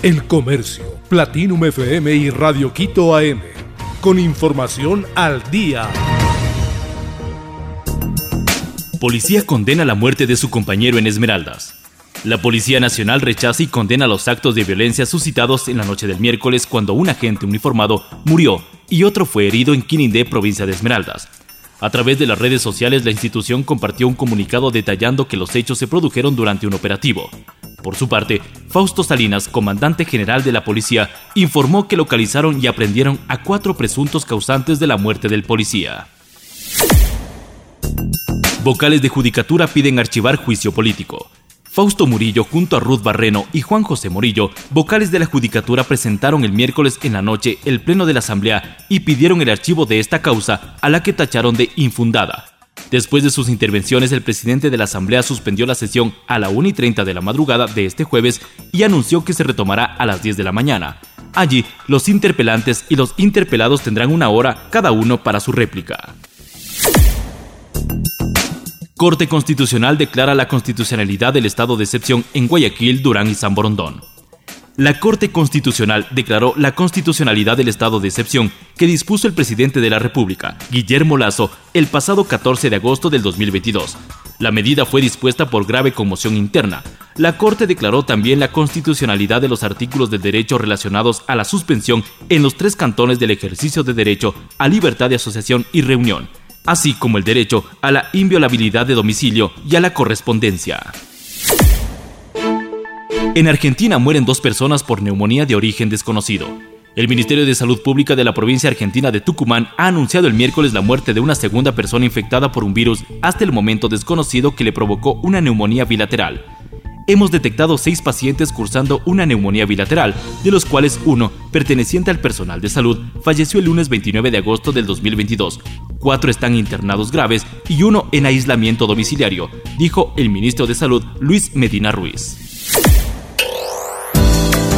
El Comercio, Platinum FM y Radio Quito AM. Con información al día. Policía condena la muerte de su compañero en Esmeraldas. La Policía Nacional rechaza y condena los actos de violencia suscitados en la noche del miércoles cuando un agente uniformado murió y otro fue herido en Quinindé, provincia de Esmeraldas. A través de las redes sociales, la institución compartió un comunicado detallando que los hechos se produjeron durante un operativo. Por su parte, Fausto Salinas, comandante general de la policía, informó que localizaron y aprendieron a cuatro presuntos causantes de la muerte del policía. Vocales de Judicatura piden archivar juicio político. Fausto Murillo junto a Ruth Barreno y Juan José Morillo, vocales de la Judicatura, presentaron el miércoles en la noche el Pleno de la Asamblea y pidieron el archivo de esta causa a la que tacharon de infundada. Después de sus intervenciones, el presidente de la Asamblea suspendió la sesión a la 1 y 30 de la madrugada de este jueves y anunció que se retomará a las 10 de la mañana. Allí, los interpelantes y los interpelados tendrán una hora cada uno para su réplica. Corte Constitucional declara la constitucionalidad del estado de excepción en Guayaquil, Durán y San Borondón. La Corte Constitucional declaró la constitucionalidad del estado de excepción que dispuso el presidente de la República, Guillermo Lazo, el pasado 14 de agosto del 2022. La medida fue dispuesta por grave conmoción interna. La Corte declaró también la constitucionalidad de los artículos de derecho relacionados a la suspensión en los tres cantones del ejercicio de derecho a libertad de asociación y reunión así como el derecho a la inviolabilidad de domicilio y a la correspondencia. En Argentina mueren dos personas por neumonía de origen desconocido. El Ministerio de Salud Pública de la provincia argentina de Tucumán ha anunciado el miércoles la muerte de una segunda persona infectada por un virus hasta el momento desconocido que le provocó una neumonía bilateral hemos detectado seis pacientes cursando una neumonía bilateral, de los cuales uno, perteneciente al personal de salud, falleció el lunes 29 de agosto del 2022. Cuatro están internados graves y uno en aislamiento domiciliario, dijo el ministro de Salud Luis Medina Ruiz.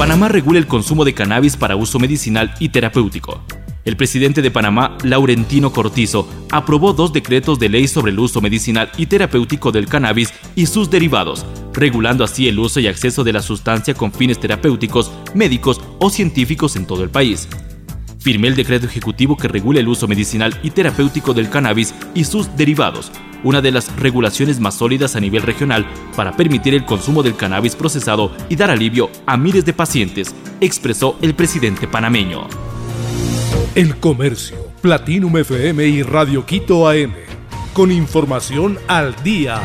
Panamá regula el consumo de cannabis para uso medicinal y terapéutico. El presidente de Panamá, Laurentino Cortizo, aprobó dos decretos de ley sobre el uso medicinal y terapéutico del cannabis y sus derivados, regulando así el uso y acceso de la sustancia con fines terapéuticos, médicos o científicos en todo el país. Firmé el decreto ejecutivo que regula el uso medicinal y terapéutico del cannabis y sus derivados, una de las regulaciones más sólidas a nivel regional para permitir el consumo del cannabis procesado y dar alivio a miles de pacientes, expresó el presidente panameño. El Comercio, Platinum FM y Radio Quito AM. Con información al día.